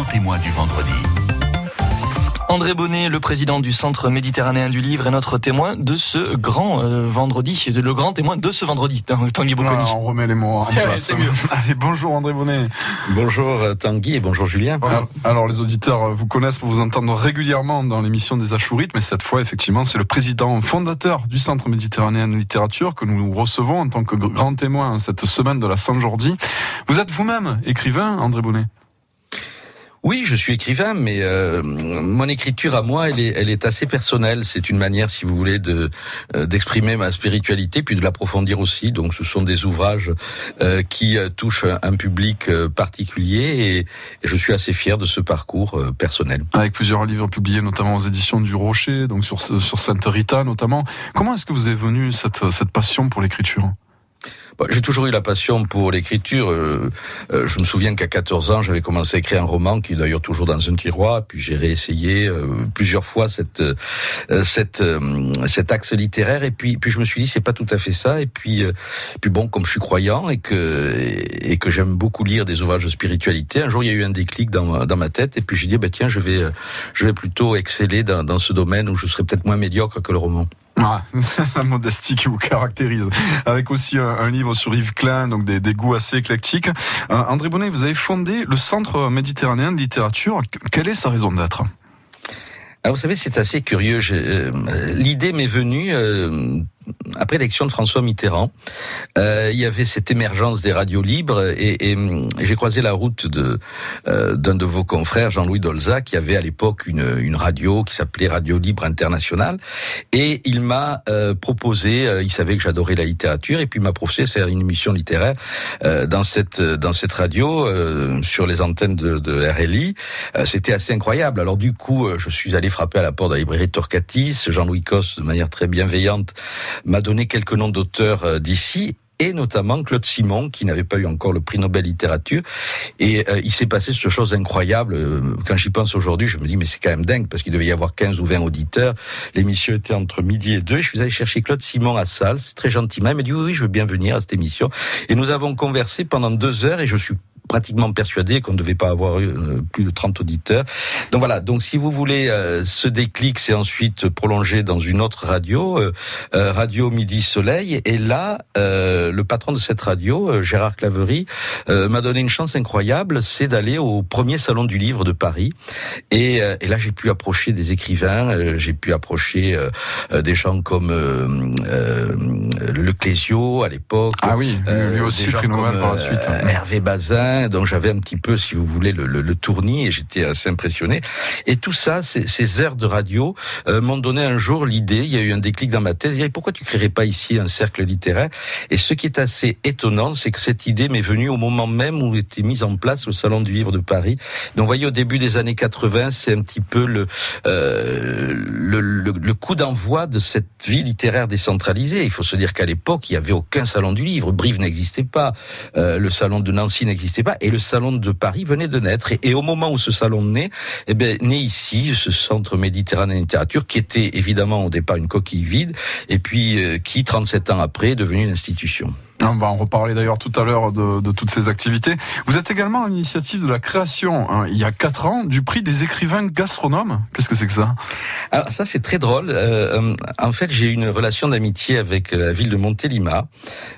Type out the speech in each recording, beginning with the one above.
grand témoin du vendredi. André Bonnet, le président du Centre méditerranéen du livre, est notre témoin de ce grand euh, vendredi, le grand témoin de ce vendredi, Tanguy Bocconi. on remet les mots en place. C'est mieux. Allez, bonjour André Bonnet. Bonjour euh, Tanguy et bonjour Julien. Alors, alors, les auditeurs euh, vous connaissent pour vous entendre régulièrement dans l'émission des Achourites, mais cette fois effectivement c'est le président fondateur du Centre méditerranéen de littérature que nous recevons en tant que grand témoin cette semaine de la Saint-Jordi. Vous êtes vous-même écrivain, André Bonnet? Oui, je suis écrivain, mais euh, mon écriture à moi, elle est, elle est assez personnelle. C'est une manière, si vous voulez, de euh, d'exprimer ma spiritualité, puis de l'approfondir aussi. Donc, ce sont des ouvrages euh, qui touchent un public particulier, et, et, je suis assez fier de ce parcours personnel. Avec plusieurs livres publiés, notamment aux éditions du Rocher, donc sur sur Sainte Rita notamment. Comment est-ce que vous est venue cette cette passion pour l'écriture? J'ai toujours eu la passion pour l'écriture. Euh, euh, je me souviens qu'à 14 ans, j'avais commencé à écrire un roman qui est d'ailleurs toujours dans un tiroir. Puis j'ai réessayé euh, plusieurs fois cette, cette, cet axe littéraire. Et puis, puis je me suis dit, c'est pas tout à fait ça. Et puis, puis bon, comme je suis croyant et que, que j'aime beaucoup lire des ouvrages de spiritualité, un jour il y a eu un déclic dans ma, dans ma tête. Et puis j'ai dit, bah, tiens, je vais, je vais plutôt exceller dans, dans ce domaine où je serai peut-être moins médiocre que le roman. Ah, la modestie qui vous caractérise. Avec aussi un, livre sur Yves Klein, donc des, goûts assez éclectiques. Euh, André Bonnet, vous avez fondé le Centre méditerranéen de littérature. Quelle est sa raison d'être? Ah, vous savez, c'est assez curieux. Euh, l'idée m'est venue euh, après l'élection de François Mitterrand, euh, il y avait cette émergence des radios libres et, et, j'ai croisé la route de euh, d'un de vos confrères, Jean-Louis Dolza, qui avait à l'époque une, une radio qui s'appelait Radio Libre Internationale et il m'a euh, proposé, euh, il savait que j'adorais la littérature et puis il m'a proposé de faire une émission littéraire euh, dans cette dans cette radio sur les antennes de, de RLI. C'était assez incroyable. Alors du coup, je suis allé frapper à la porte de la librairie Torcatis, Jean-Louis Cos de manière très bienveillante m'a donné quelques noms d'auteurs euh, d'ici et notamment Claude Simon, qui n'avait pas eu encore le prix Nobel littérature. Et euh, il s'est passé ce chose incroyable. Euh, quand j'y pense aujourd'hui, je me dis, mais c'est quand même dingue, parce qu'il devait y avoir 15 ou 20 auditeurs. L'émission était entre midi et deux. Je suis allé chercher Claude Simon à Salle, très gentiment. Il m'a dit, oui, oui, je veux bien venir à cette émission. Et nous avons conversé pendant deux heures, et je suis pratiquement persuadé qu'on ne devait pas avoir eu euh, plus de 30 auditeurs. Donc voilà, donc si vous voulez, euh, ce déclic s'est ensuite prolongé dans une autre radio, euh, Radio Midi Soleil, et là, le patron de cette radio, Gérard Claverie, m'a donné une chance incroyable, c'est d'aller au premier salon du livre de Paris. Et, et là, j'ai pu approcher des écrivains, j'ai pu approcher des gens comme Le Clésio à l'époque. Ah oui, lui aussi prix Nobel par la suite. Hervé Bazin, donc j'avais un petit peu, si vous voulez, le, le, tournis et j'étais assez impressionné. Et tout ça, ces, ces heures de radio euh, m'ont donné un jour l'idée, il y a eu un déclic dans ma tête, je pourquoi tu créerais pas ici un cercle littéraire? Et ce qui est assez étonnant, c'est que cette idée m'est venue au moment même où était mise en place le Salon du Livre de Paris. Donc vous voyez, au début des années 80, c'est un petit peu le, euh, le, le, coup d'envoi de cette vie littéraire décentralisée. Il faut se dire qu'à l'époque, il n'y avait aucun Salon du Livre. Brive n'existait pas, euh, le Salon de Nancy n'existait pas et le salon de Paris venait de naître. Et, au moment où ce salon naît, eh bien, naît ici ce centre méditerranéen de littérature qui était évidemment au départ une coquille vide et puis euh, qui, 37 ans après, est devenu une institution. On va en reparler d'ailleurs tout à l'heure de, toutes ces activités. Vous êtes également à l'initiative de la création, hein, il y a quatre ans, du prix des écrivains gastronomes. Qu'est-ce que c'est que ça? Alors ça c'est très drôle. Euh, euh, en fait j'ai une relation d'amitié avec la ville de Montélimar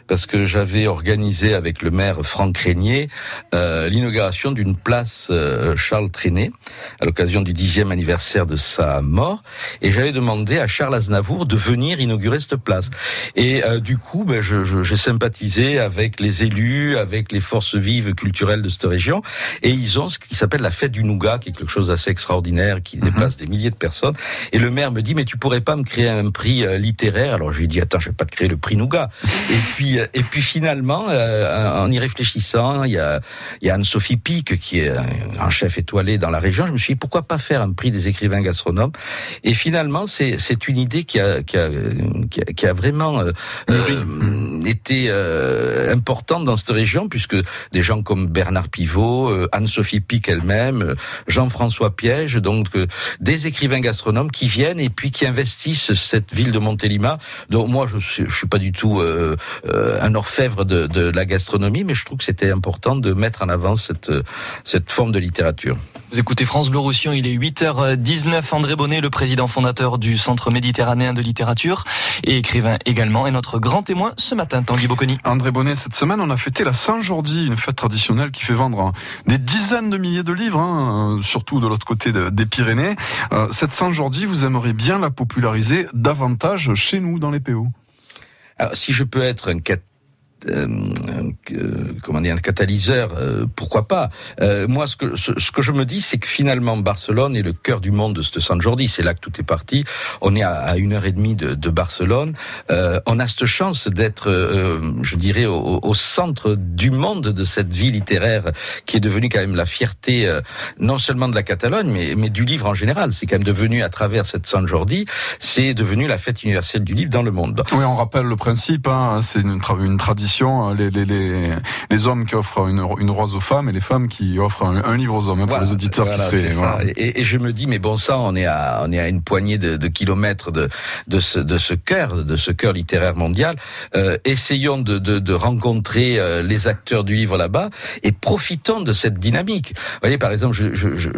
parce que j'avais organisé avec le maire Franck Régnier euh, l'inauguration d'une place euh, Charles Trenet à l'occasion du dixième anniversaire de sa mort et j'avais demandé à Charles Aznavour de venir inaugurer cette place. Et euh, du coup ben, j'ai sympathisé avec les élus, avec les forces vives culturelles de cette région. Et ils ont ce qui s'appelle la fête du nougat, qui est quelque chose d'assez extraordinaire, qui mhm. déplace des milliers de personnes. Et le maire me dit, mais tu pourrais pas me créer un prix euh, littéraire? Alors je lui dis, attends, je vais pas te créer le prix nougat. et puis, euh, et puis finalement, euh, en y réfléchissant, il y a, il y a Anne-Sophie Pic, qui est un chef étoilé dans la région. Je me suis dit, pourquoi pas faire un prix des écrivains gastronomes? Et finalement, c'est une idée qui a, qui a, qui a, vraiment été euh, importante dans cette région, puisque des gens comme Bernard Pivot, euh, Anne-Sophie Pic elle-même, euh, Jean-François Piège, donc des écrivains gastronomes qui viennent et puis qui investissent cette ville de Montélimar. Donc moi, je je suis pas du tout un orfèvre de, de, la gastronomie, mais je trouve que c'était important de mettre en avant cette, cette forme de littérature. Vous écoutez France Bleu Roussillon, il est 8h19. André Bonnet, le président fondateur du Centre méditerranéen de littérature et écrivain également, est notre grand témoin ce matin, Tanguy Bocconi. André Bonnet, cette semaine, on a fêté la Saint-Jordi, une fête traditionnelle qui fait vendre des dizaines de milliers de livres, hein, surtout de l'autre côté des Pyrénées. Euh, cette Saint-Jordi, vous aimeriez bien la populariser davantage chez nous, dans les PO alors, si je peux être un euh, comment dire, un catalyseur, euh, pourquoi pas euh, Moi, ce que, je me dis, c'est que finalement, Barcelone est le cœur du monde de ce San Jordi. C'est là que tout est parti. On est à, une heure et demie de, Barcelone. on a cette chance d'être, je dirais, au, centre du monde de cette vie littéraire qui est devenue quand même la fierté, non seulement de la Catalogne, mais, du livre en général. C'est quand même devenu, à travers cette San Jordi, c'est devenu la fête universelle du livre dans le monde. Oui, on rappelle le principe. Hein, c'est une tradition Hein, les, les, les, les, hommes qui offrent une, une, rose aux femmes et les femmes qui offrent un, livre aux hommes, hein, pour les auditeurs qui seraient. Et, et, je me dis, mais bon sang, on est à, on est à une poignée de, de kilomètres de, de ce, de ce cœur, de ce cœur littéraire mondial. Euh, essayons de, de, de rencontrer euh, les acteurs du livre là-bas et profitons de cette dynamique. Vous voyez, par exemple, j'ai je, je,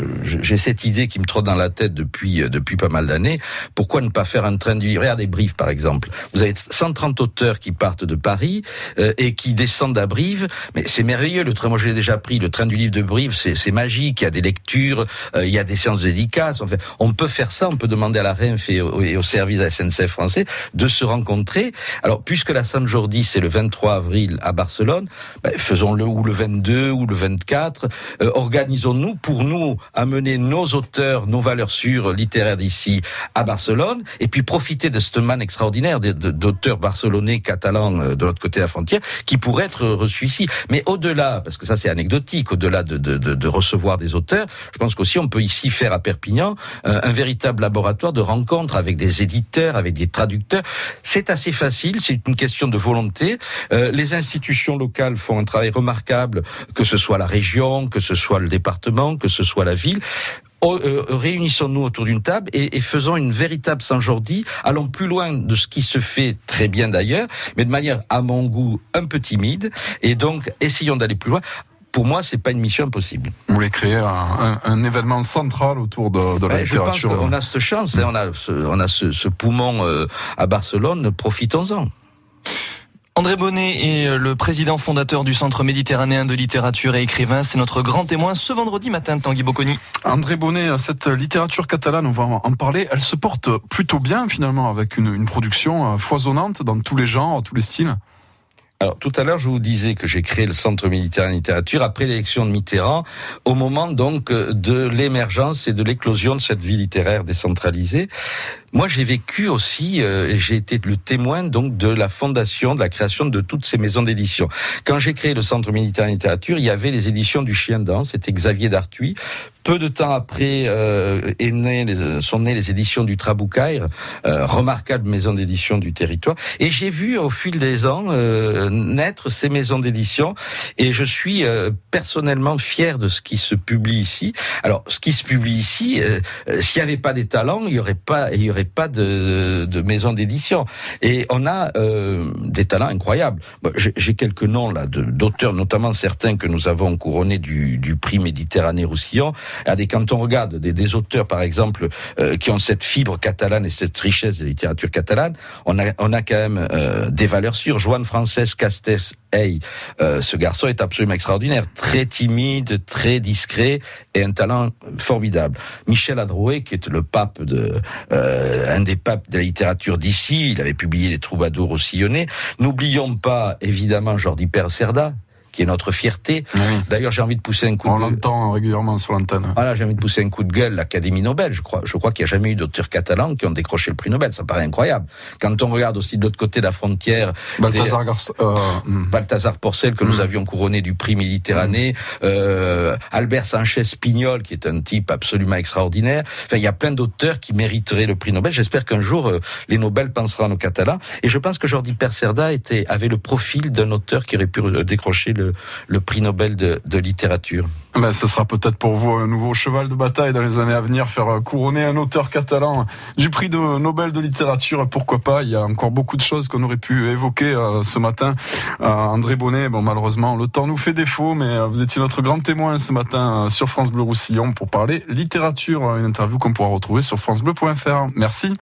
je, cette idée qui me trotte dans la tête depuis, euh, depuis pas mal d'années. Pourquoi ne pas faire un train du livre? Regardez Brief, par exemple. Vous avez 130 auteurs qui partent de Paris. Euh, et qui descendent à Brive. Mais c'est merveilleux. Le train, moi, je l'ai déjà pris. Le train du livre de Brive, c'est magique. Il y a des lectures, euh, il y a des séances dédicaces. En fait, on peut faire ça. On peut demander à la RENF et au, service à SNCF français de se rencontrer. Alors, puisque la Saint Jordi, c'est le 23 avril à Barcelone, ben, faisons-le ou le 22 ou le 24. Euh, organisons-nous pour nous amener nos auteurs, nos valeurs sûres littéraires d'ici à Barcelone, et puis profiter de cette manne extraordinaire d'auteurs barcelonais, catalans de l'autre côté de la frontière qui pourrait être reçu ici. Mais au-delà, parce que ça c'est anecdotique, au-delà de, de, de, recevoir des auteurs, je pense qu'aussi on peut ici faire à Perpignan euh, un véritable laboratoire de rencontres avec des éditeurs, avec des traducteurs. C'est assez facile, c'est une question de volonté. Euh, les institutions locales font un travail remarquable, que ce soit la région, que ce soit le département, que ce soit la ville. Euh, réunissons-nous autour d'une table et, faisons une véritable Saint-Jordi. Allons plus loin de ce qui se fait très bien d'ailleurs, mais de manière, à mon goût, un peu timide. Et donc, essayons d'aller plus loin pour moi, c'est pas une mission impossible. Vous voulez créer un, événement central autour de, de la ben, littérature. Je pense qu'on a cette chance, hein, on a ce, on a ce, poumon euh, à Barcelone, profitons-en. André Bonnet est euh, le président fondateur du Centre méditerranéen de littérature et écrivain. C'est notre grand témoin ce vendredi matin, Tanguy Bocconi. André Bonnet, cette littérature catalane, on va en parler, elle se porte plutôt bien finalement avec une, une production euh, foisonnante dans tous les genres, tous les styles. Alors tout à l'heure, je vous disais que j'ai créé le Centre méditerranéen littérature après l'élection de Mitterrand, au moment donc de l'émergence et de l'éclosion de cette vie littéraire décentralisée. Moi, j'ai vécu aussi, euh, j'ai été le témoin donc de la fondation, de la création de toutes ces maisons d'édition. Quand j'ai créé le Centre méditerranéen littérature, il y avait les éditions du Chien d'An, c'était Xavier Dartuy, peu de temps après euh, est né, sont nées les éditions du Traboucaire, euh, remarquable maison d'édition du territoire. Et j'ai vu au fil des ans euh, naître ces maisons d'édition. Et je suis euh, personnellement fier de ce qui se publie ici. Alors, ce qui se publie ici, euh, s'il n'y avait pas des talents, il n'y aurait pas, il y aurait pas de, maison d'édition. Et on a des talents incroyables. J'ai quelques noms là d'auteurs, notamment certains que nous avons couronnés du, prix Méditerranée Roussillon. Regardez, quand on regarde des, auteurs, par exemple, euh, qui ont cette fibre catalane et cette richesse de littérature catalane, on a, on a quand même euh, des valeurs sûres. Joan Frances Castes Hey, euh, ce garçon est absolument extraordinaire, très timide, très discret et un talent formidable. Michel Adrouet, qui est le pape de, un des papes de la littérature d'ici, il avait publié les Troubadours au Sillonnet. N'oublions pas évidemment Jordi Percerda, qui est notre fierté. D'ailleurs, j'ai envie de pousser un coup On l'entend régulièrement sur l'antenne. Voilà, j'ai envie de pousser un coup de gueule l'Académie Nobel. Je crois, je crois qu'il n'y a jamais eu d'auteurs catalans qui ont décroché le prix Nobel. Ça paraît incroyable. Quand on regarde aussi de l'autre côté de la frontière, Balthazar, euh, hmm. Balthazar Porcel que nous hmm. avions couronné du prix Méditerranée, hmm. euh, Albert Sanchez Pignol qui est un type absolument extraordinaire. Enfin, il y a plein d'auteurs qui mériteraient le prix Nobel. J'espère qu'un jour euh, les Nobel penseront aux Catalans. Et je pense que Jordi Percerda était avait le profil d'un auteur qui aurait pu décrocher le le, prix Nobel de, littérature. Ben, ce sera peut-être pour vous un nouveau cheval de bataille dans les années à venir, faire couronner un auteur catalan du prix Nobel de littérature. Pourquoi pas? Il y a encore beaucoup de choses qu'on aurait pu évoquer euh, ce matin. Euh, André Bonnet, bon malheureusement le temps nous fait défaut, mais euh, vous étiez notre grand témoin ce matin sur France Bleu Roussillon pour parler littérature. Une interview qu'on pourra retrouver sur francebleu.fr. Merci.